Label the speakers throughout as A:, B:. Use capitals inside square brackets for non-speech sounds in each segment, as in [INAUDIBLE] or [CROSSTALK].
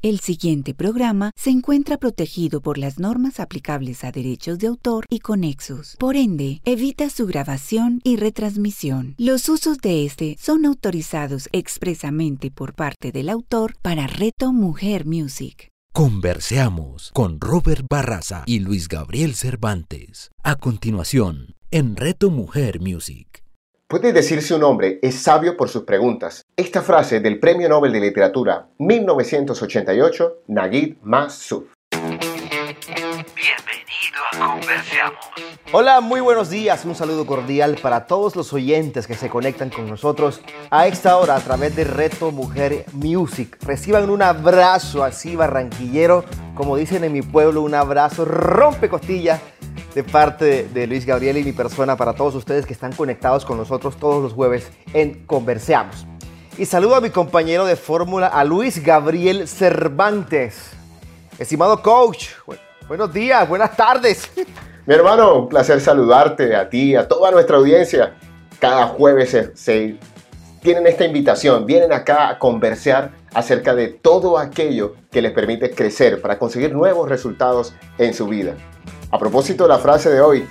A: El siguiente programa se encuentra protegido por las normas aplicables a derechos de autor y conexos. Por ende, evita su grabación y retransmisión. Los usos de este son autorizados expresamente por parte del autor para Reto Mujer Music.
B: Converseamos con Robert Barraza y Luis Gabriel Cervantes. A continuación, en Reto Mujer Music.
C: Puede decir si un hombre es sabio por sus preguntas. Esta frase del Premio Nobel de Literatura 1988, Naguib Mahfouz.
D: Conversamos.
E: Hola, muy buenos días. Un saludo cordial para todos los oyentes que se conectan con nosotros a esta hora a través de Reto Mujer Music. Reciban un abrazo así barranquillero, como dicen en mi pueblo, un abrazo rompe costillas de parte de, Luis Gabriel y mi persona para todos ustedes que están conectados con nosotros todos los jueves en Conversamos. Y saludo a mi compañero de fórmula, a Luis Gabriel Cervantes. Estimado coach, buenos días, buenas tardes. [LAUGHS]
C: Mi hermano, un placer saludarte a ti, a toda nuestra audiencia. Cada jueves se, se tienen esta invitación, vienen acá a conversar acerca de todo aquello que les permite crecer para conseguir nuevos resultados en su vida. A propósito de la frase de hoy,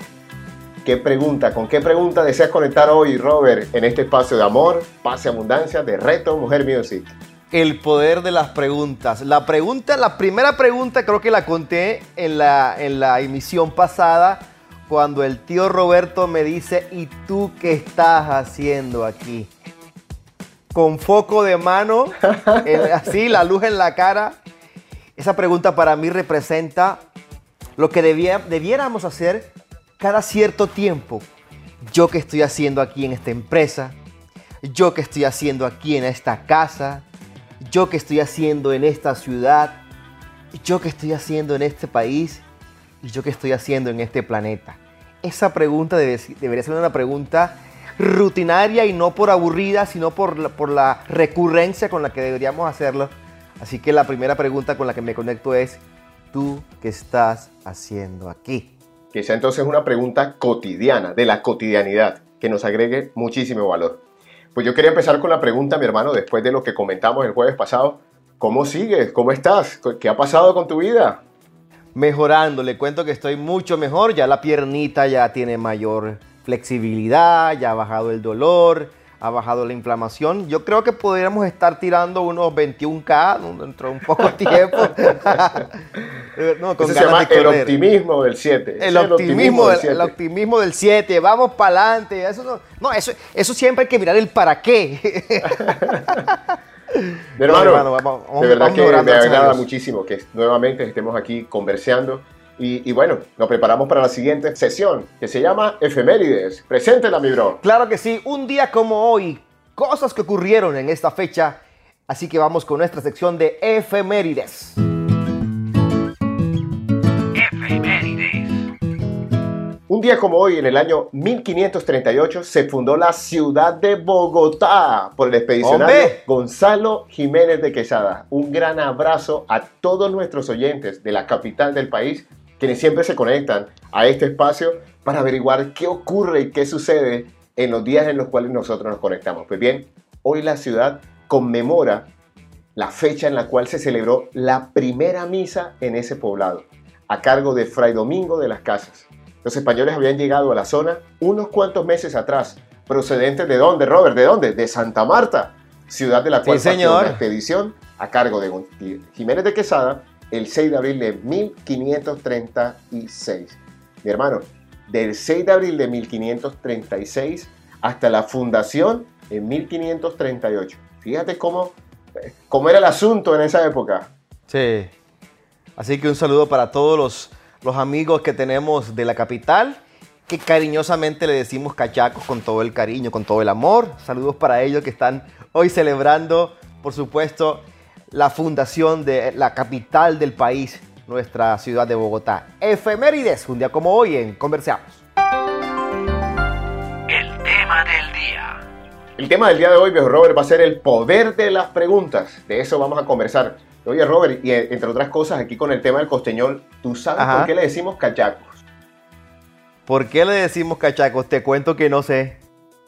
C: ¿qué pregunta, con qué pregunta deseas conectar hoy, Robert, en este espacio de amor, paz y abundancia de Reto Mujer Music?
E: El poder de las preguntas. La pregunta, la primera pregunta creo que la conté en la, en la emisión pasada cuando el tío Roberto me dice, ¿y tú qué estás haciendo aquí? Con foco de mano, [LAUGHS] el- así, la luz en la cara. Esa pregunta para mí representa lo que debía- debiéramos hacer cada cierto tiempo. Yo qué estoy haciendo aquí en esta empresa, yo qué estoy haciendo aquí en esta casa, yo qué estoy haciendo en esta ciudad, yo qué estoy haciendo en este país y yo qué estoy haciendo en este planeta. Esa pregunta debe- debería ser una pregunta rutinaria y no por aburrida, sino por la, por la recurrencia con la que deberíamos hacerlo. Así que la primera pregunta con la que me conecto es, ¿tú qué estás haciendo aquí?
C: Que sea entonces una pregunta cotidiana, de la cotidianidad, que nos agregue muchísimo valor. Pues yo quería empezar con la pregunta, mi hermano, después de lo que comentamos el jueves pasado. ¿Cómo sigues? ¿Cómo estás? ¿Qué ha pasado con tu vida?
E: mejorando. Le cuento que estoy mucho mejor. Ya la piernita ya tiene mayor flexibilidad, ya ha bajado el dolor, ha bajado la inflamación. Yo creo que podríamos estar tirando unos 21K ¿no? dentro de un poco de tiempo. [LAUGHS] no, con
C: Ese se llama
E: de
C: el optimismo del 7.
E: El optimismo, del,
C: del
E: el optimismo del 7, vamos para adelante. Eso no, no, eso, eso siempre hay que mirar el para qué. [LAUGHS]
C: Mi hermano,
E: No, hermano, vamos- vamos-
C: de verdad
E: vamos
C: que me agrada muchísimo que nuevamente estemos aquí conversando. Y, y bueno, nos preparamos para la siguiente sesión que se llama Efemérides. Preséntela, mi bro.
E: Claro que sí, un día como hoy, cosas que ocurrieron en esta fecha. Así que vamos con nuestra sección de efemérides.
D: Efemérides.
C: Un día como hoy, en el año 1538, se fundó la ciudad de Bogotá por el expedicionario
E: ¡Hombre!
C: Gonzalo Jiménez de Quesada. Un gran abrazo a todos nuestros oyentes de la capital del país, quienes siempre se conectan a este espacio para averiguar qué ocurre y qué sucede en los días en los cuales nosotros nos conectamos. Pues bien, hoy la ciudad conmemora la fecha en la cual se celebró la primera misa en ese poblado, a cargo de Fray Domingo de las Casas. Los españoles habían llegado a la zona unos cuantos meses atrás, procedentes de dónde, Robert, de dónde? De Santa Marta, ciudad de la cual
E: Sí,
C: partió
E: señor.
C: una expedición a cargo de Jiménez de Quesada el 6 de abril de 1536. Mi hermano, del 6 de abril de 1536 hasta la fundación en 1538. Fíjate cómo, cómo era el asunto en esa época.
E: Sí. Así que un saludo para todos los, los amigos que tenemos de la capital, que cariñosamente le decimos cachacos con todo el cariño, con todo el amor. Saludos para ellos que están hoy celebrando, por supuesto, la fundación de la capital del país, nuestra ciudad de Bogotá. Efemérides, un día como hoy en Conversamos.
D: El tema del día.
C: El tema del día de hoy, viejo Robert, va a ser el poder de las preguntas. De eso vamos a conversar. Oye, Robert, y entre otras cosas, aquí con el tema del costeñol, ¿tú sabes
E: Ajá.
C: por qué le decimos cachacos?
E: ¿Por qué le decimos cachacos? Te cuento que no sé.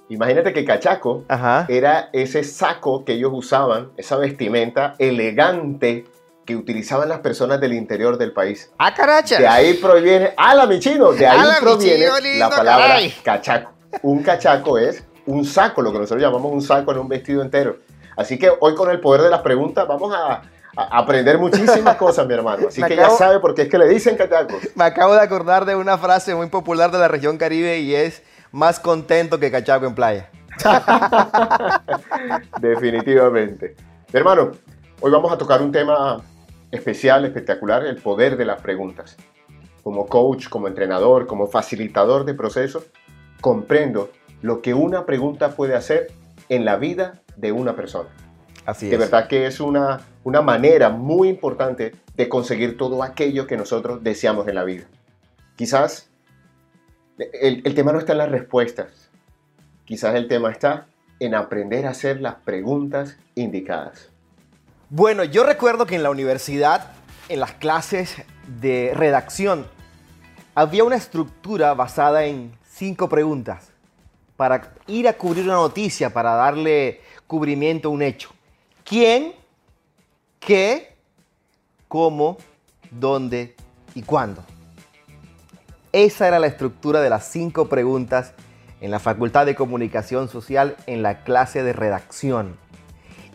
C: Imagínate que cachaco
E: Ajá.
C: era ese saco que ellos usaban, esa vestimenta elegante que utilizaban las personas del interior del país.
E: ¡Ah, caracha!
C: De ahí proviene, ¡ala, mi chino! De ahí
E: ¡Ala, mi
C: proviene
E: lindo,
C: la palabra
E: caray!
C: cachaco. Un cachaco es un saco, lo que nosotros llamamos un saco en un vestido entero. Así que hoy con el poder de las preguntas vamos a, a aprender muchísimas [LAUGHS] cosas, mi hermano. Así
E: Me
C: que
E: acabo-
C: ya sabe por qué es que le dicen cachacos.
E: Me acabo de acordar de una frase muy popular de la región Caribe y es más contento que cachaco en playa. [LAUGHS]
C: Definitivamente. Hermano, hoy vamos a tocar un tema especial, espectacular, el poder de las preguntas. Como coach, como entrenador, como facilitador de procesos, comprendo lo que una pregunta puede hacer en la vida de una persona.
E: Así
C: De
E: es.
C: verdad que es una, una manera muy importante de conseguir todo aquello que nosotros deseamos en la vida. Quizás el, tema no está en las respuestas. Quizás el tema está en aprender a hacer las preguntas indicadas.
E: Bueno, yo recuerdo que en la universidad, en las clases de redacción, había una estructura basada en cinco preguntas para ir a cubrir una noticia, para darle cubrimiento a un hecho. ¿Quién? ¿Qué? ¿Cómo? ¿Dónde? ¿Y cuándo? Esa era la estructura de las cinco preguntas en la Facultad de Comunicación Social en la clase de redacción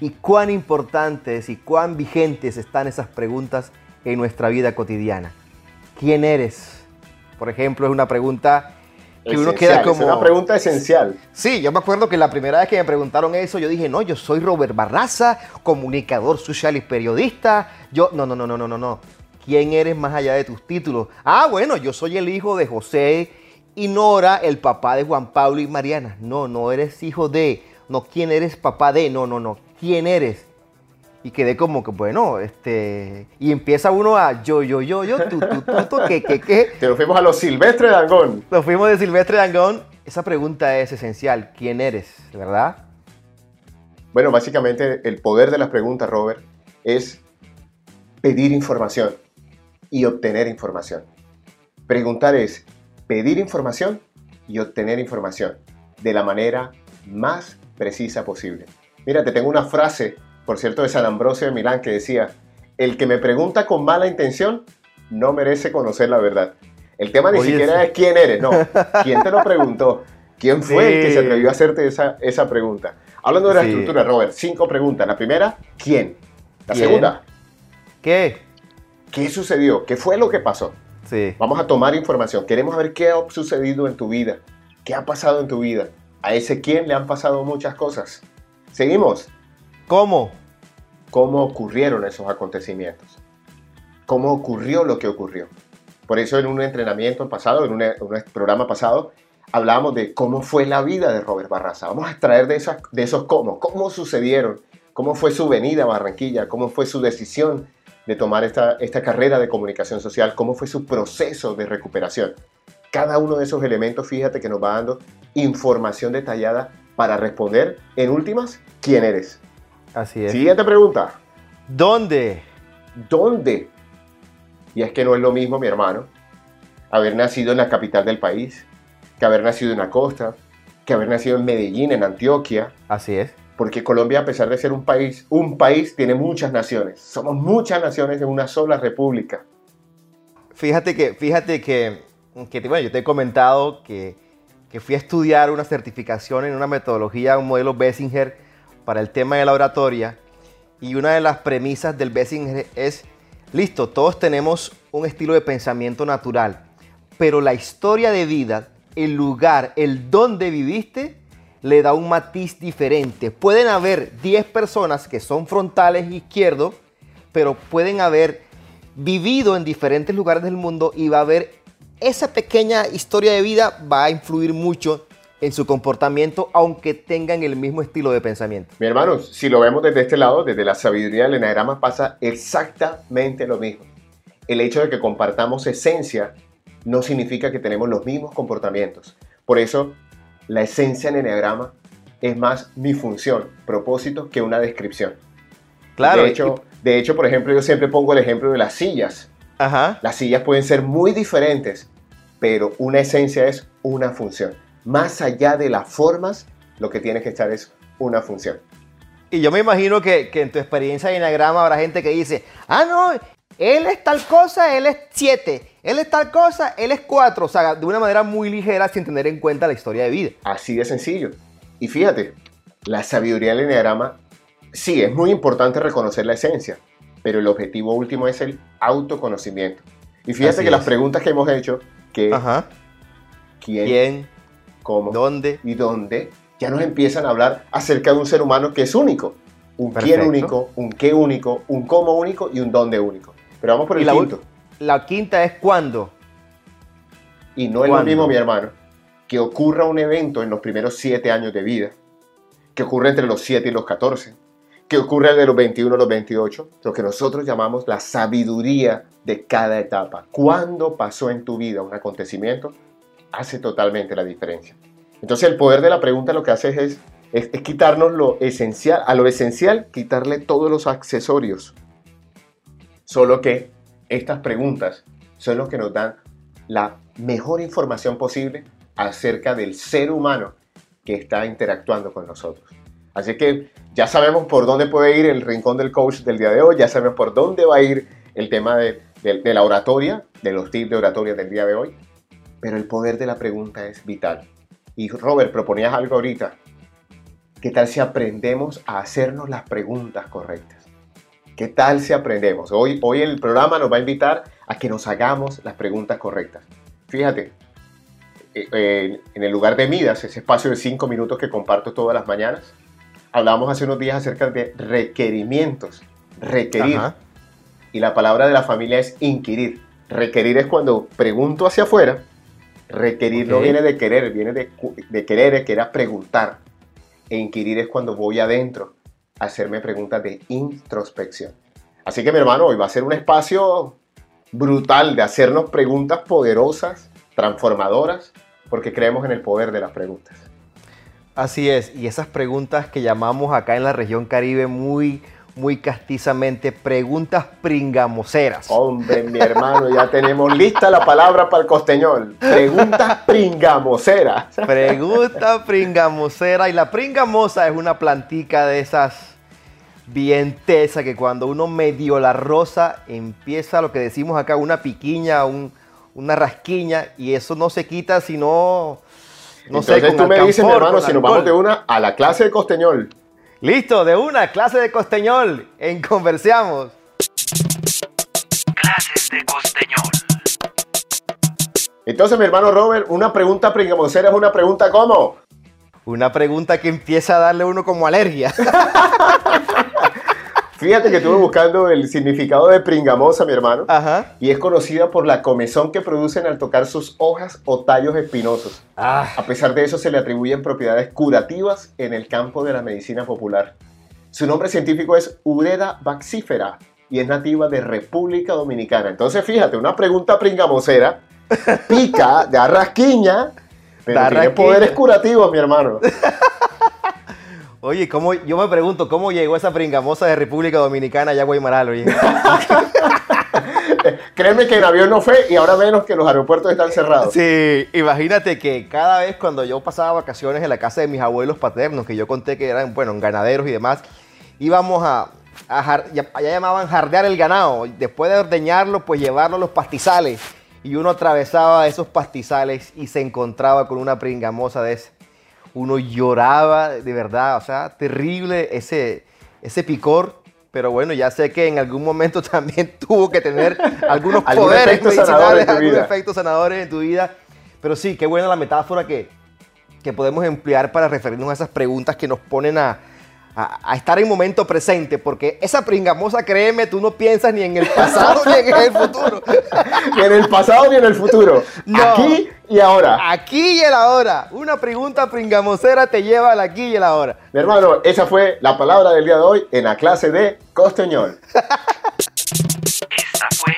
E: y cuán importantes y cuán vigentes están esas preguntas en nuestra vida cotidiana. ¿Quién eres? Por ejemplo, es una pregunta que uno queda
C: Esencial,
E: como...
C: Es una pregunta esencial.
E: Sí, yo me acuerdo que la primera vez que me preguntaron eso, yo dije, no, yo soy Robert Barraza, comunicador social y periodista. Yo, no, no, no, no, no, no, no. ¿Quién eres más allá de tus títulos? Ah, bueno, yo soy el hijo de José y Nora, el papá de Juan Pablo y Mariana. No, no eres hijo de, no, ¿quién eres papá de? No, no, no, ¿quién eres? Y quedé como que, bueno, este... Y empieza uno a yo, yo, yo, yo, tú, tú, tú, tú, que, que, que. [LAUGHS]
C: Te lo fuimos a los Silvestre de Angón.
E: Nos fuimos de Silvestre Dangón. Esa pregunta es esencial. ¿Quién eres? ¿Verdad?
C: Bueno, básicamente el poder de las preguntas, Robert, es pedir información y obtener información. Preguntar es pedir información y obtener información de la manera más precisa posible. Mira, te tengo una frase, por cierto, de San Ambrosio de Milán que decía, el que me pregunta con mala intención no merece conocer la verdad. El tema ni
E: Oye,
C: siquiera
E: sí.
C: es quién eres, no. ¿Quién te lo [LAUGHS] preguntó? ¿Quién fue el que se atrevió a hacerte esa, esa pregunta? Hablando de la
E: Sí.
C: estructura, Robert, cinco preguntas. La primera, ¿quién? La
E: ¿Quién?
C: segunda,
E: ¿Qué?
C: ¿Qué sucedió? ¿Qué fue lo que pasó?
E: Sí.
C: Vamos a tomar información. Queremos ver qué ha sucedido en tu vida. ¿Qué ha pasado en tu vida? A ese quién le han pasado muchas cosas. Seguimos.
E: ¿Cómo?
C: ¿Cómo ocurrieron esos acontecimientos? ¿Cómo ocurrió lo que ocurrió? Por eso en un entrenamiento pasado, en un, en un programa pasado, hablábamos de cómo fue la vida de Robert Barraza. Vamos a extraer de, esas, de esos cómo, cómo sucedieron, cómo fue su venida a Barranquilla, cómo fue su decisión de tomar esta, esta carrera de comunicación social, cómo fue su proceso de recuperación. Cada uno de esos elementos, fíjate que nos va dando información detallada para responder, en últimas, quién eres.
E: Así es.
C: Siguiente pregunta.
E: ¿Dónde?
C: ¿Dónde? Y es que no es lo mismo, mi hermano, haber nacido en la capital del país, que haber nacido en la costa, que haber nacido en Medellín, en Antioquia,
E: Así es.
C: Porque Colombia, a pesar de ser un país, un país tiene muchas naciones. Somos muchas naciones en una sola república.
E: Fíjate que, fíjate que, que bueno, yo te he comentado que, que fui a estudiar una certificación en una metodología, un modelo Bessinger para el tema de la oratoria. Y una de las premisas del Bessinger es, listo, todos tenemos un estilo de pensamiento natural, pero la historia de vida, el lugar, el dónde viviste, le da un matiz diferente. Pueden haber 10 personas que son frontales izquierdos, pero pueden haber vivido en diferentes lugares del mundo y va a haber esa pequeña historia de vida va a influir mucho en su comportamiento, aunque tengan el mismo estilo de pensamiento.
C: Mi hermano, si lo vemos desde este lado, desde la sabiduría del enagrama, pasa exactamente lo mismo. El hecho de que compartamos esencia no significa que tenemos los mismos comportamientos. Por eso, la esencia en enagrama es más mi función, propósito, que una descripción.
E: Claro.
C: De hecho, de hecho, por ejemplo, yo siempre pongo el ejemplo de las sillas.
E: Ajá.
C: Las sillas pueden ser muy diferentes, pero una esencia es una función. Más allá de las formas, lo que tiene que estar es una función.
E: Y yo me imagino que, que en tu experiencia de Enneagrama habrá gente que dice, ah, no, él es tal cosa, él es 7, él es tal cosa, él es 4. O sea, de una manera muy ligera sin tener en cuenta la historia de vida.
C: Así de sencillo. Y fíjate, la sabiduría del enneagrama, sí, es muy importante reconocer la esencia, pero el objetivo último es el autoconocimiento. Y fíjate
E: Así
C: que las preguntas que hemos hecho, que
E: Ajá.
C: quién,
E: ¿Quién?
C: cómo
E: ¿Dónde?
C: y dónde, ya nos empiezan a hablar acerca de un ser humano que es único. Un quién único, un qué único, un cómo único y un dónde único. Pero vamos por el quinto.
E: La quinta es cuándo.
C: Y no es lo
E: ¿Cuándo?
C: mismo, mi hermano, que ocurra un evento en los primeros siete años de vida, que ocurre entre los 7 y los 14, que ocurre de los 21 a los 28, lo que nosotros llamamos la sabiduría de cada etapa. Cuando pasó en tu vida un acontecimiento, hace totalmente la diferencia. Entonces el poder de la pregunta lo que hace es, es, es quitarnos lo esencial, a lo esencial quitarle todos los accesorios. Solo que estas preguntas son los que nos dan la mejor información posible acerca del ser humano que está interactuando con nosotros. Así que ya sabemos por dónde puede ir el rincón del coach del día de hoy, ya sabemos por dónde va a ir el tema de, de- la oratoria, de los tips de oratoria del día de hoy, pero el poder de la pregunta es vital. Y Robert, proponías algo ahorita. ¿Qué tal si aprendemos a hacernos las preguntas correctas? ¿Qué tal si aprendemos? Hoy, hoy el programa nos va a invitar a que nos hagamos las preguntas correctas. Fíjate, eh, eh, en el lugar de Midas, ese espacio de cinco minutos que comparto todas las mañanas, hablamos hace unos días acerca de requerimientos. Requerir.
E: Ajá.
C: Y la palabra de la familia es inquirir. Requerir es cuando pregunto hacia afuera. Requerir no viene de querer, viene de, de querer, que era preguntar. E inquirir es cuando voy adentro hacerme preguntas de introspección. Así que mi hermano, hoy va a ser un espacio brutal de hacernos preguntas poderosas, transformadoras, porque creemos en el poder de las preguntas.
E: Así es, y esas preguntas que llamamos acá en la región Caribe muy, muy castizamente preguntas pringamoseras.
C: Hombre, mi hermano, ya tenemos lista la palabra para el costeñol. Preguntas pringamoseras.
E: Pregunta pringamosera. Y la pringamosa es una plantica de esas bien tesa que cuando uno medio la rosa empieza lo que decimos acá, una piquiña, un- una rasquiña, y eso no se quita sino, no sé,
C: Entonces
E: con
C: tú me dices, mi hermano, si nos vamos de una a la clase de costeñol.
E: Listo, de una clase de costeñol en Conversamos.
D: Clases de costeñol.
C: Entonces, mi hermano Robert, una pregunta pringamosera es una pregunta ¿cómo?
E: Una pregunta que empieza a darle a uno como alergia. [LAUGHS]
C: Fíjate que estuve buscando el significado de pringamosa, mi hermano,
E: Ajá.
C: y es conocida por la comezón que producen al tocar sus hojas o tallos espinosos.
E: Ah,
C: A pesar de eso, se le atribuyen propiedades curativas en el campo de la medicina popular. Su nombre científico es Ureda baxífera y es nativa de República Dominicana. Entonces, fíjate, una pregunta pringamosera, pica, da rasquiña, pero
E: Da
C: tiene
E: rasquiña.
C: poderes curativos, mi hermano. [LAUGHS]
E: Oye, ¿cómo, yo me pregunto, ¿cómo llegó esa pringamosa de República Dominicana allá a Guaymaral? Oye? [LAUGHS]
C: Créeme que en avión no fue y ahora menos que los aeropuertos están cerrados.
E: Sí, imagínate que cada vez cuando yo pasaba vacaciones en la casa de mis abuelos paternos, que yo conté que eran, bueno, ganaderos y demás, íbamos a, a allá llamaban jardear el ganado. Después de ordeñarlo, pues llevarlo a los pastizales. Y uno atravesaba esos pastizales y se encontraba con una pringamosa de esa. Uno lloraba, de verdad, o sea, terrible ese, ese picor. Pero bueno, ya sé que en algún momento [LAUGHS] también tuvo que tener algunos poderes
C: efecto
E: medicinales, algunos efectos sanadores en tu vida. Pero sí, qué buena la metáfora que, que podemos emplear para referirnos a esas preguntas que nos ponen a, a- a estar en momento presente. Porque esa pringamosa, créeme, tú no piensas ni en el pasado ni en el futuro.
C: Ni en el pasado ni en el futuro.
E: No.
C: Aquí y ahora.
E: Aquí y el ahora. Una pregunta pringamosera te lleva al aquí y el ahora.
C: Mi hermano, esa fue la palabra del día de hoy en la clase de costeñol.
D: Esta fue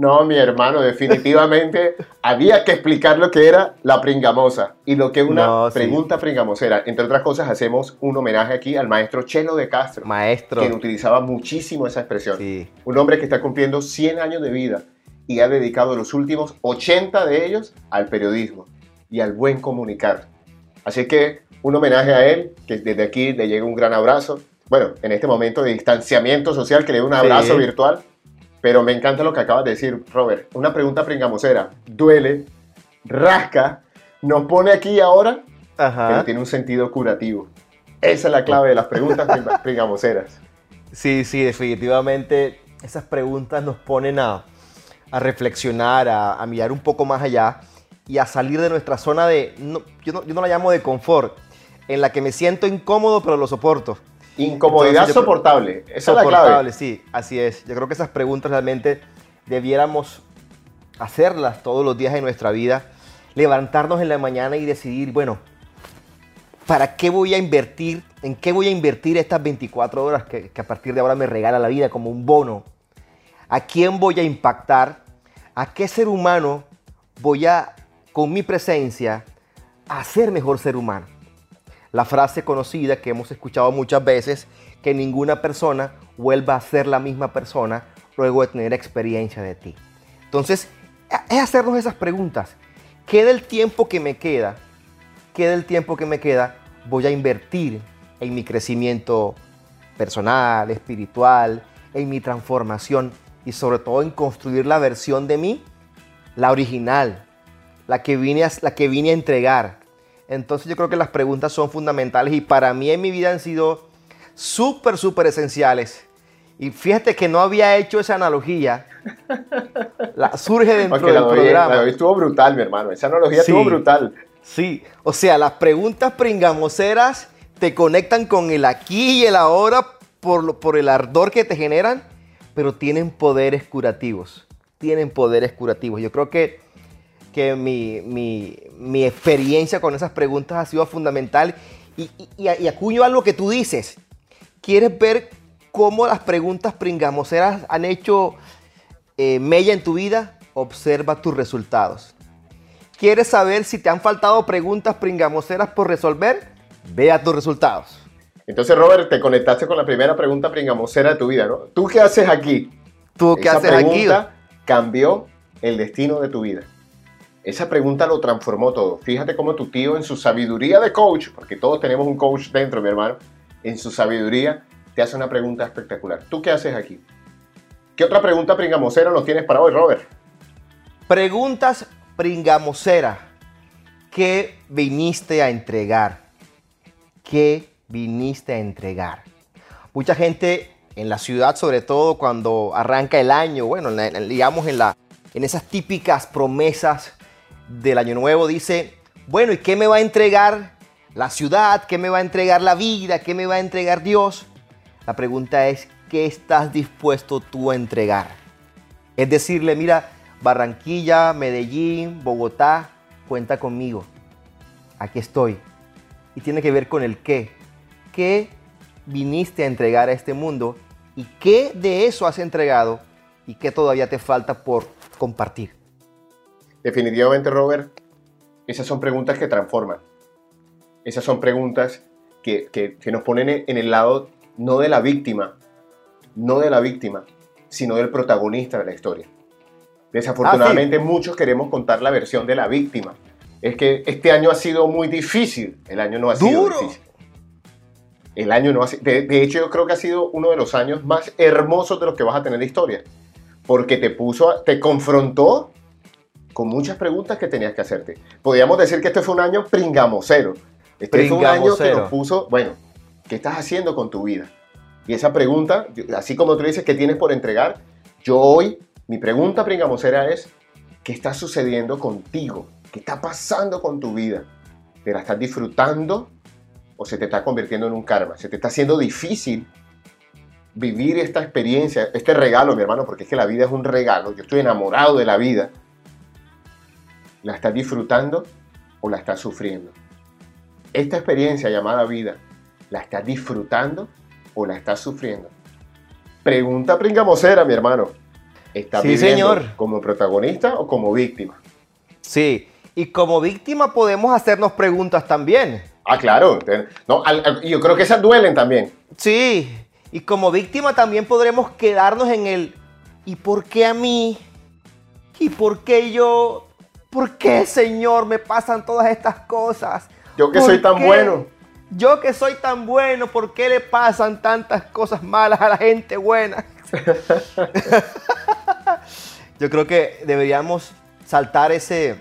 C: No, mi hermano, definitivamente había que explicar lo que era la pringamosa y lo que es una
E: No, sí.
C: pregunta pringamosera. Entre otras cosas, hacemos un homenaje aquí al maestro Chelo de Castro,
E: Maestro.
C: quien utilizaba muchísimo esa expresión.
E: Sí.
C: Un hombre que está cumpliendo 100 años de vida y ha dedicado los últimos 80 de ellos al periodismo y al buen comunicar. Así que un homenaje a él, que desde aquí le llega un gran abrazo. Bueno, en este momento de distanciamiento social, que le doy un abrazo
E: Sí.
C: virtual. Pero me encanta lo que acabas de decir, Robert. Una pregunta pringamosera. Duele, rasca, nos pone aquí ahora, pero tiene un sentido curativo. Esa es la clave de las preguntas pringa- [LAUGHS] pringamoseras.
E: Sí, sí, definitivamente esas preguntas nos ponen a, a reflexionar, a, a mirar un poco más allá y a salir de nuestra zona de, no- yo, no, yo no la llamo de confort, en la que me siento incómodo pero lo soporto.
C: Incomodidad
E: Entonces,
C: soportable. Esa es la clave.
E: Soportable, sí, así es. Yo creo que esas preguntas realmente debiéramos hacerlas todos los días de nuestra vida, levantarnos en la mañana y decidir, bueno, ¿para qué voy a invertir? ¿En qué voy a invertir estas 24 horas que, que a partir de ahora me regala la vida como un bono? ¿A quién voy a impactar? ¿A qué ser humano voy a, con mi presencia, hacer mejor ser humano? La frase conocida que hemos escuchado muchas veces, que ninguna persona vuelva a ser la misma persona luego de tener experiencia de ti. Entonces, es hacernos esas preguntas. ¿Qué del tiempo que me queda, qué del tiempo que me queda voy a invertir en mi crecimiento personal, espiritual, en mi transformación y sobre todo en construir la versión de mí, la original, la que vine a, la que vine a entregar? Entonces yo creo que las preguntas son fundamentales y para mí en mi vida han sido súper, súper esenciales. Y fíjate que no había hecho esa analogía. La, surge dentro
C: la
E: del
C: de hoy-
E: programa.
C: la estuvo brutal, mi hermano. Esa analogía
E: Sí.
C: estuvo brutal.
E: Sí, o sea, las preguntas pringamoseras te conectan con el aquí y el ahora por, lo- por el ardor que te generan, pero tienen poderes curativos. Tienen poderes curativos. Yo creo que, que mi, mi- mi experiencia con esas preguntas ha sido fundamental. Y, acuño a lo que tú dices. ¿Quieres ver cómo las preguntas pringamoseras han hecho eh, mella en tu vida? Observa tus resultados. ¿Quieres saber si te han faltado preguntas pringamoseras por resolver? Vea tus resultados.
C: Entonces, Robert, te conectaste con la primera pregunta pringamosera de tu vida, ¿no? ¿Tú qué haces aquí?
E: ¿Tú qué
C: Esa
E: haces aquí?
C: pregunta cambió el destino de tu vida. Esa pregunta lo transformó todo. Fíjate cómo tu tío en su sabiduría de coach, porque todos tenemos un coach dentro, mi hermano, en su sabiduría te hace una pregunta espectacular. ¿Tú qué haces aquí? ¿Qué otra pregunta pringamosera nos tienes para hoy, Robert?
E: Preguntas pringamoseras. ¿Qué viniste a entregar? ¿Qué viniste a entregar? Mucha gente en la ciudad, sobre todo cuando arranca el año, bueno, digamos en, la, en esas típicas promesas del año nuevo, dice, bueno, ¿y qué me va a entregar la ciudad? ¿Qué me va a entregar la vida? ¿Qué me va a entregar Dios? La pregunta es, ¿qué estás dispuesto tú a entregar? Es decirle, mira, Barranquilla, Medellín, Bogotá, cuenta conmigo. Aquí estoy. Y tiene que ver con el qué. ¿Qué viniste a entregar a este mundo? ¿Y qué de eso has entregado? ¿Y qué todavía te falta por compartir?
C: Definitivamente, Robert, esas son preguntas que transforman. Esas son preguntas que, que- que nos ponen en el lado no de la víctima, no de la víctima, sino del protagonista de la historia. Desafortunadamente muchos queremos contar la versión de la víctima. Es que este año ha sido muy difícil. El año no ha sido
E: Duro.
C: difícil. El año no ha sido... De, de hecho, yo creo que ha sido uno de los años más hermosos de los que vas a tener la historia. Porque te puso, te confrontó con muchas preguntas que tenías que hacerte. Podríamos decir que este fue un año pringamosero. Este fue un año que nos puso, bueno, ¿qué estás haciendo con tu vida? Y esa pregunta, así como tú dices, ¿qué tienes por entregar? Yo hoy, mi pregunta pringamosera es, ¿qué está sucediendo contigo? ¿Qué está pasando con tu vida? ¿Te la estás disfrutando o se te está convirtiendo en un karma? ¿Se te está haciendo difícil vivir esta experiencia, este regalo, mi hermano? Porque es que la vida es un regalo. Yo estoy enamorado de la vida. ¿La estás disfrutando o la estás sufriendo? Esta experiencia llamada vida, ¿la estás disfrutando o la estás sufriendo? Pregunta pringamosera, mi hermano. ¿Estás
E: Sí,
C: viviendo
E: señor.
C: como protagonista o como víctima?
E: Sí, y como víctima podemos hacernos preguntas también.
C: Ah, claro. No, yo creo que esas duelen también.
E: Sí, y como víctima también podremos quedarnos en el ¿y por qué a mí? ¿Y por qué yo? ¿Por qué, Señor, me pasan todas estas cosas?
C: Yo que
E: ¿Por
C: soy tan
E: qué?
C: bueno.
E: Yo que soy tan bueno, ¿por qué le pasan tantas cosas malas a la gente buena? [LAUGHS] Yo creo que deberíamos saltar ese,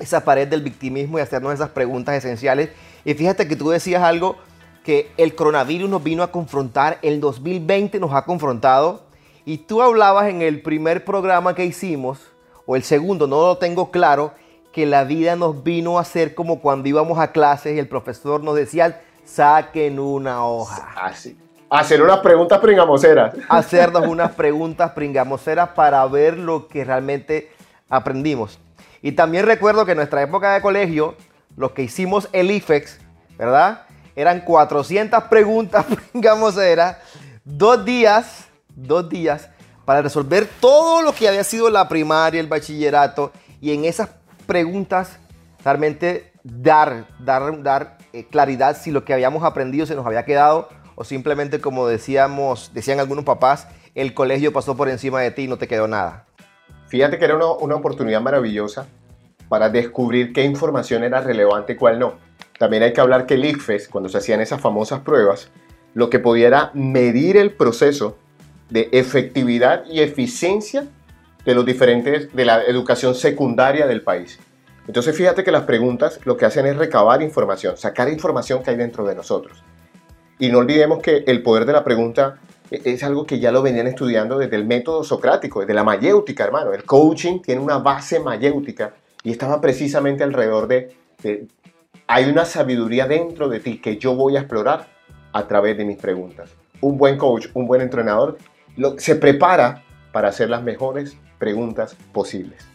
E: esa pared del victimismo y hacernos esas preguntas esenciales. Y fíjate que tú decías algo que el coronavirus nos vino a confrontar, el 2020 nos ha confrontado. Y tú hablabas en el primer programa que hicimos, o el segundo, no lo tengo claro, que la vida nos vino a hacer como cuando íbamos a clases y el profesor nos decía, saquen una hoja.
C: Así. Hacer unas preguntas pringamoseras.
E: Hacernos [LAUGHS] unas preguntas pringamoseras para ver lo que realmente aprendimos. Y también recuerdo que en nuestra época de colegio, los que hicimos el IFEX, ¿verdad? Eran 400 preguntas [LAUGHS] pringamoseras, dos días, dos días, para resolver todo lo que había sido la primaria, el bachillerato, y en esas preguntas realmente dar, dar, dar eh, claridad si lo que habíamos aprendido se nos había quedado o simplemente como decíamos, decían algunos papás, el colegio pasó por encima de ti y no te quedó nada.
C: Fíjate que era una, una oportunidad maravillosa para descubrir qué información era relevante y cuál no. También hay que hablar que el ICFES, cuando se hacían esas famosas pruebas, lo que podía era medir el proceso de efectividad y eficiencia de los diferentes, de la educación secundaria del país. Entonces fíjate que las preguntas lo que hacen es recabar información, sacar información que hay dentro de nosotros. Y no olvidemos que el poder de la pregunta e- es algo que ya lo venían estudiando desde el método socrático, desde la mayéutica, hermano. El coaching tiene una base mayéutica y estaba precisamente alrededor de, de- hay una sabiduría dentro de ti que yo voy a explorar a través de mis preguntas. Un buen coach, un buen entrenador, lo- se prepara para hacer las mejores preguntas posibles.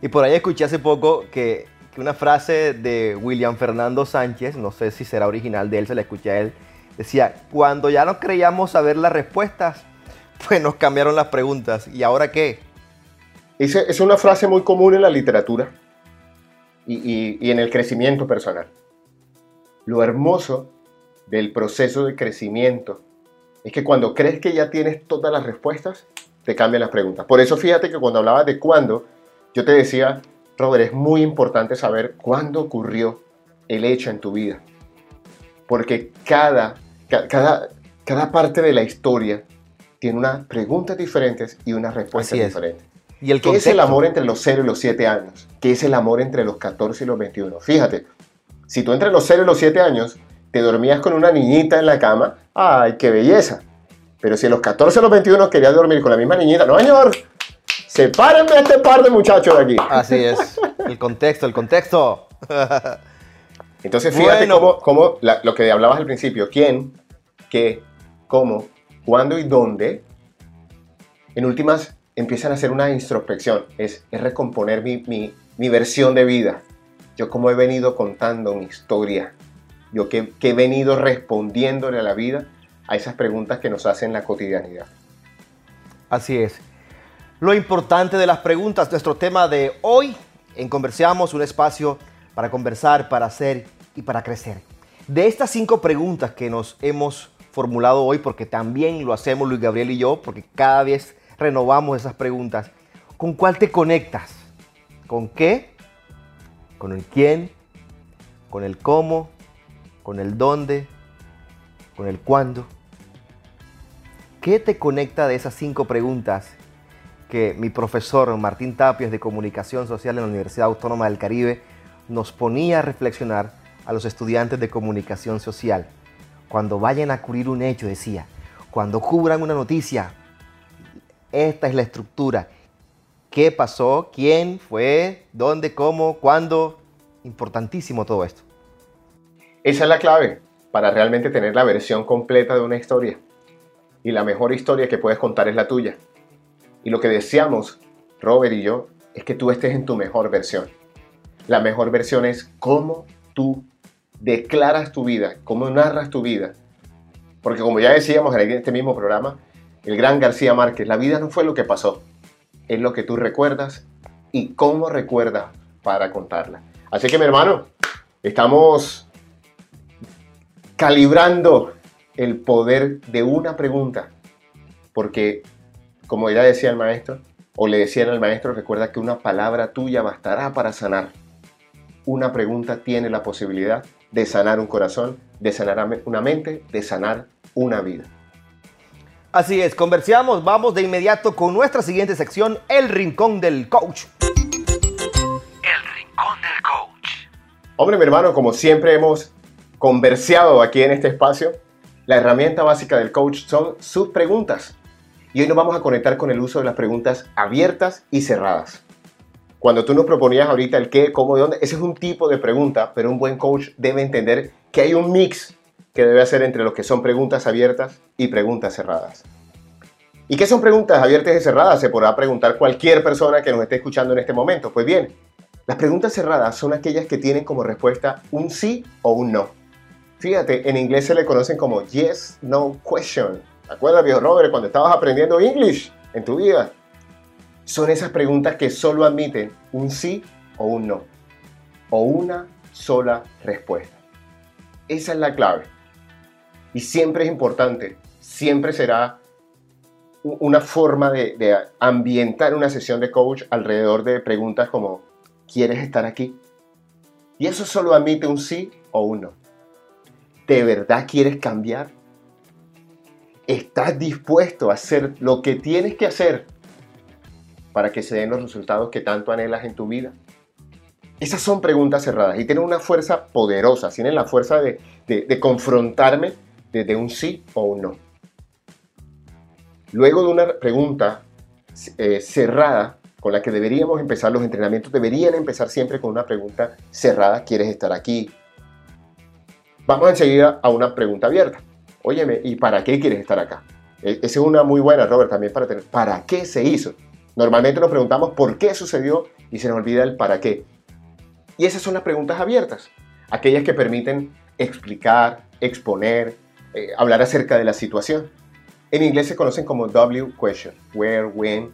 E: Y por ahí escuché hace poco que, que una frase de William Fernando Sánchez, no sé si será original de él, se la escuché a él, decía, cuando ya no creíamos saber las respuestas, pues nos cambiaron las preguntas. ¿Y ahora qué?
C: Es una frase muy común en la literatura y, y- y en el crecimiento personal. Lo hermoso del proceso de crecimiento es que cuando crees que ya tienes todas las respuestas, te cambian las preguntas. Por eso fíjate que cuando hablabas de cuándo, yo te decía, Robert, es muy importante saber cuándo ocurrió el hecho en tu vida. Porque cada, ca- cada, cada parte de la historia tiene unas preguntas diferentes y unas respuestas diferentes.
E: Y el
C: ¿Qué es el amor entre los 0 y los 7 años? ¿Qué es el amor entre los 14 y los 21? Fíjate, si tú entre los 0 y los 7 años te dormías con una niñita en la cama, ¡ay, qué belleza! Pero si a los 14 a los 21 querías dormir con la misma niñita, ¡no, señor! ¡Sepárenme a este par de muchachos de aquí!
E: Así es. El contexto, el contexto.
C: Entonces fíjate
E: Bueno.
C: cómo, cómo la- lo que hablabas al principio, quién, qué, cómo, cuándo y dónde, en últimas empiezan a hacer una introspección, es, es recomponer mi, mi- mi versión de vida, yo cómo he venido contando mi historia, yo que, que he venido respondiéndole a la vida a esas preguntas que nos hacen la cotidianidad.
E: Así es. Lo importante de las preguntas, nuestro tema de hoy en Conversamos, un espacio para conversar, para hacer y para crecer. De estas cinco preguntas que nos hemos formulado hoy, porque también lo hacemos Luis Gabriel y yo, porque cada vez renovamos esas preguntas, ¿con cuál te conectas? ¿Con qué? ¿Con el quién? ¿Con el cómo? ¿Con el dónde? ¿Con el cuándo? ¿Qué te conecta de esas cinco preguntas que mi profesor Martín Tapias de Comunicación Social en la Universidad Autónoma del Caribe nos ponía a reflexionar a los estudiantes de comunicación social? Cuando vayan a cubrir un hecho, decía, cuando cubran una noticia, esta es la estructura. ¿Qué pasó? ¿Quién fue? ¿Dónde? ¿Cómo? ¿Cuándo? Importantísimo todo esto.
C: Esa es la clave para realmente tener la versión completa de una historia. Y la mejor historia que puedes contar es la tuya. Y lo que deseamos, Robert y yo, es que tú estés en tu mejor versión. La mejor versión es cómo tú declaras tu vida, cómo narras tu vida. Porque como ya decíamos en este mismo programa, el gran García Márquez, la vida no fue lo que pasó, es lo que tú recuerdas y cómo recuerdas para contarla. Así que mi hermano, estamos calibrando el poder de una pregunta. Porque, como ya decía el maestro, o le decían al maestro, recuerda que una palabra tuya bastará para sanar. una pregunta tiene la posibilidad de sanar un corazón, de sanar una mente, de sanar una vida.
E: Así es, conversamos, vamos de inmediato con nuestra siguiente sección, El Rincón del Coach.
D: El rincón del coach.
C: Hombre, mi hermano, como siempre hemos conversado aquí en este espacio, la herramienta básica del coach son sus preguntas. Y hoy nos vamos a conectar con el uso de las preguntas abiertas y cerradas. Cuando tú nos proponías ahorita el qué, cómo, de dónde, ese es un tipo de pregunta, pero un buen coach debe entender que hay un mix que debe hacer entre lo que son preguntas abiertas y preguntas cerradas. ¿Y qué son preguntas abiertas y cerradas? Se podrá preguntar cualquier persona que nos esté escuchando en este momento. Pues bien, las preguntas cerradas son aquellas que tienen como respuesta un sí o un no. Fíjate, en inglés se le conocen como yes, no question. ¿Te acuerdas, viejo Robert, cuando estabas aprendiendo English en tu vida? son esas preguntas que solo admiten un sí o un no, o una sola respuesta. Esa es la clave. Y siempre es importante, siempre será una forma de, ambientar una sesión de coach alrededor de preguntas como, ¿quieres estar aquí? Y eso solo admite un sí o un no. ¿De verdad quieres cambiar? ¿Estás dispuesto a hacer lo que tienes que hacer para que se den los resultados que tanto anhelas en tu vida? Esas son preguntas cerradas y tienen una fuerza poderosa, tienen la fuerza de, confrontarme desde un sí o un no. Luego de una pregunta eh, cerrada, con la que deberíamos empezar los entrenamientos, deberían empezar siempre con una pregunta cerrada, ¿quieres estar aquí? Vamos enseguida a una pregunta abierta. Óyeme, ¿y para qué quieres estar acá? E, esa es una muy buena, Robert, también para tener. ¿Para qué se hizo? Normalmente nos preguntamos por qué sucedió y se nos olvida el para qué. Y esas son las preguntas abiertas, aquellas que permiten explicar, exponer, eh, hablar acerca de la situación. En inglés se conocen como W question, where, when,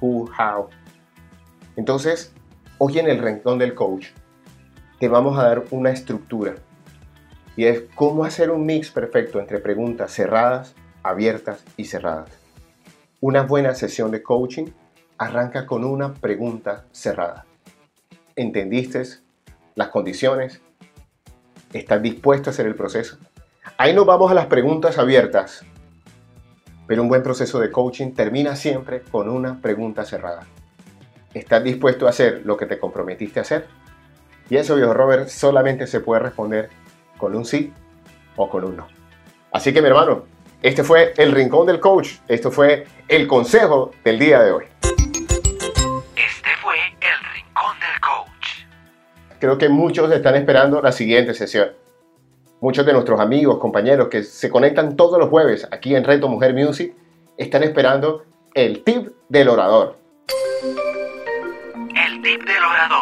C: who, how. Entonces, hoy en el rincón del coach te vamos a dar una estructura y es cómo hacer un mix perfecto entre preguntas cerradas, abiertas y cerradas. Una buena sesión de coaching arranca con una pregunta cerrada. ¿Entendiste las condiciones? ¿Estás dispuesto a hacer el proceso? Ahí nos vamos a las preguntas abiertas. Pero un buen proceso de coaching termina siempre con una pregunta cerrada. ¿Estás dispuesto a hacer lo que te comprometiste a hacer? Y eso, viejo Robert, solamente se puede responder con un sí o con un no. Así que mi hermano, este fue el Rincón del Coach. Esto fue el consejo del día de hoy.
D: Este fue el Rincón del Coach.
C: Creo que muchos están esperando la siguiente sesión. Muchos de nuestros amigos, compañeros que se conectan todos los jueves aquí en Reto Mujer Music están esperando el tip del orador.
D: El tip del orador.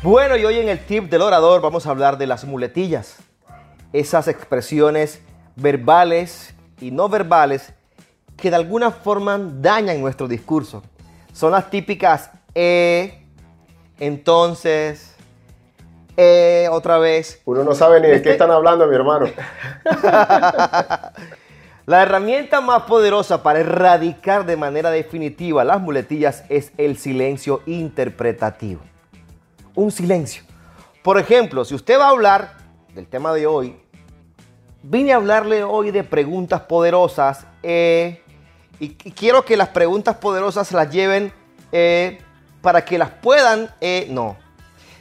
E: Bueno, y hoy en el tip del orador vamos a hablar de las muletillas. Esas expresiones verbales y no verbales que de alguna forma dañan nuestro discurso. Son las típicas E, entonces, E, otra vez.
C: Uno no sabe ni de qué están hablando, mi hermano. [LAUGHS]
E: La herramienta más poderosa para erradicar de manera definitiva las muletillas es el silencio interpretativo un silencio. Por ejemplo, si usted va a hablar del tema de hoy, vine a hablarle hoy de preguntas poderosas eh, y, quiero que las preguntas poderosas las lleven eh, para que las puedan, eh, no.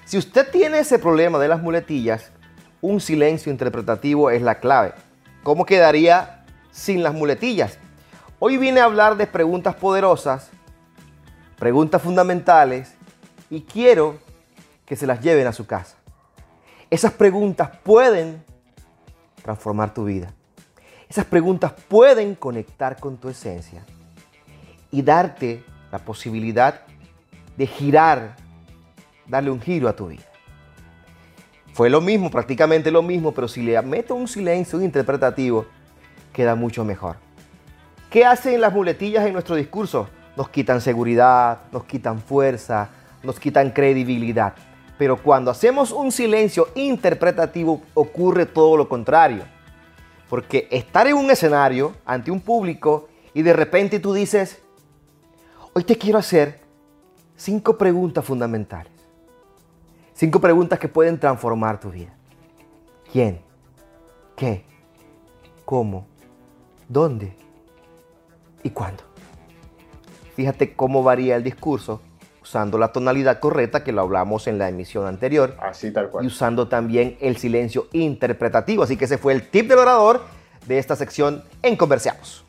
E: Si usted tiene ese problema de las muletillas, un silencio interpretativo es la clave. ¿Cómo quedaría sin las muletillas? Hoy vine a hablar de preguntas poderosas, preguntas fundamentales y quiero que se las lleven a su casa. Esas preguntas pueden transformar tu vida. Esas preguntas pueden conectar con tu esencia y darte la posibilidad de girar, darle un giro a tu vida. Fue lo mismo, prácticamente lo mismo, pero si le meto un silencio interpretativo, queda mucho mejor. ¿Qué hacen las muletillas en nuestro discurso? Nos quitan seguridad, nos quitan fuerza, nos quitan credibilidad. Pero cuando hacemos un silencio interpretativo ocurre todo lo contrario. Porque estar en un escenario ante un público y de repente tú dices, Hoy te quiero hacer cinco preguntas fundamentales. Cinco preguntas que pueden transformar tu vida. ¿Quién? ¿Qué? ¿Cómo? ¿Dónde? ¿Y cuándo? Fíjate cómo varía el discurso usando la tonalidad correcta que lo hablamos en la emisión anterior
C: Así tal
E: y
C: cual.
E: usando también el silencio interpretativo. Así que ese fue el tip del orador de esta sección en Conversamos.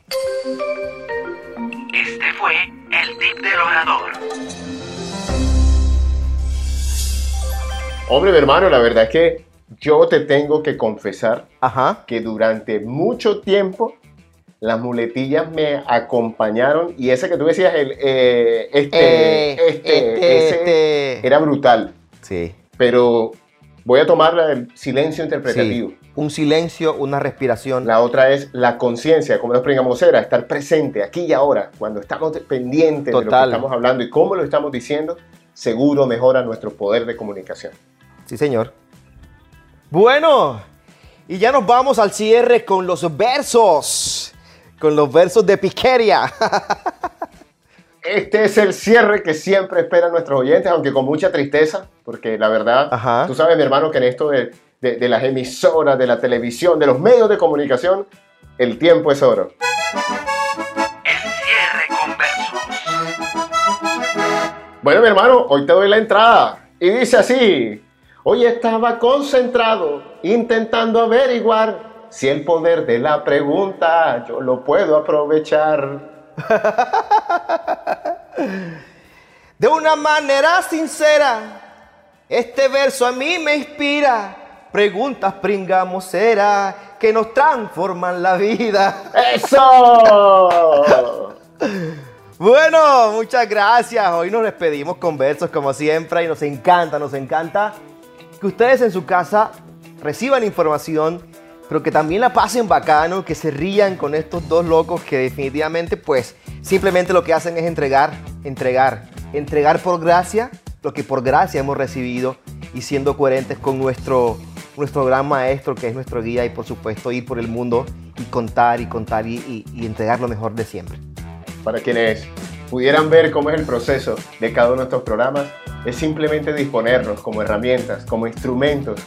D: Este fue el tip del orador.
C: Hombre, mi hermano, la verdad es que yo te tengo que confesar
E: Ajá.
C: que durante mucho tiempo las muletillas me acompañaron y ese que tú decías, el, eh, este,
E: Eh,
C: este,
E: este,
C: ese
E: este.
C: era brutal.
E: Sí.
C: Pero voy a tomar la del silencio interpretativo.
E: Sí. Un silencio, una respiración.
C: La otra es la conciencia, como nos pringamosera, estar presente aquí y ahora, cuando estamos pendientes de lo que estamos hablando y cómo lo estamos diciendo, seguro mejora nuestro poder de comunicación.
E: Sí, señor. Bueno, y ya nos vamos al cierre con los versos. Con los versos de Piqueria.
C: Este es el cierre que siempre esperan nuestros oyentes, aunque con mucha tristeza, porque la verdad,
E: Ajá.
C: tú sabes, mi hermano, que en esto de, de- de las emisoras, de la televisión, de los medios de comunicación, el tiempo es oro.
D: El cierre con versos.
C: Bueno, mi hermano, hoy te doy la entrada. Y dice así, hoy estaba concentrado, intentando averiguar si el poder de la pregunta yo lo puedo aprovechar. [LAUGHS]
E: De una manera sincera, este verso a mí me inspira. Preguntas pringamoseras que nos transforman la vida.
C: ¡Eso! [LAUGHS]
E: Bueno, muchas gracias. Hoy nos despedimos con versos como siempre y nos encanta, nos encanta que ustedes en su casa reciban información, pero que también la pasen bacano, que se rían con estos dos locos que definitivamente pues simplemente lo que hacen es entregar, entregar, entregar por gracia lo que por gracia hemos recibido y siendo coherentes con nuestro, nuestro gran maestro que es nuestro guía y por supuesto ir por el mundo y contar y contar y, y- y entregar lo mejor de siempre.
C: Para quienes pudieran ver cómo es el proceso de cada uno de estos programas, es simplemente disponernos como herramientas, como instrumentos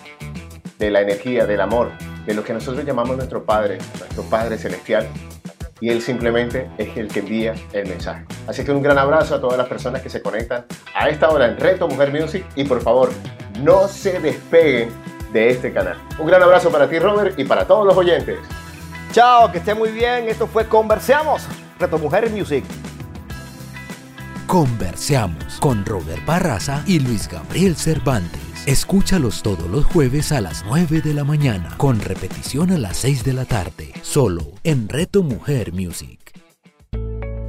C: de la energía, del amor, de lo que nosotros llamamos nuestro Padre, nuestro Padre Celestial. Y Él simplemente es el que envía el mensaje. Así que un gran abrazo a todas las personas que se conectan a esta hora en Reto Mujer Music y por favor, no se despeguen de este canal. Un gran abrazo para ti, Robert, y para todos los oyentes.
E: Chao, que esté muy bien. Esto fue Conversamos, Reto Mujer Music.
B: Conversamos con Robert Barraza y Luis Gabriel Cervantes. Escúchalos todos los jueves a las 9 de la mañana, con repetición a las 6 de la tarde, solo en Reto Mujer Music.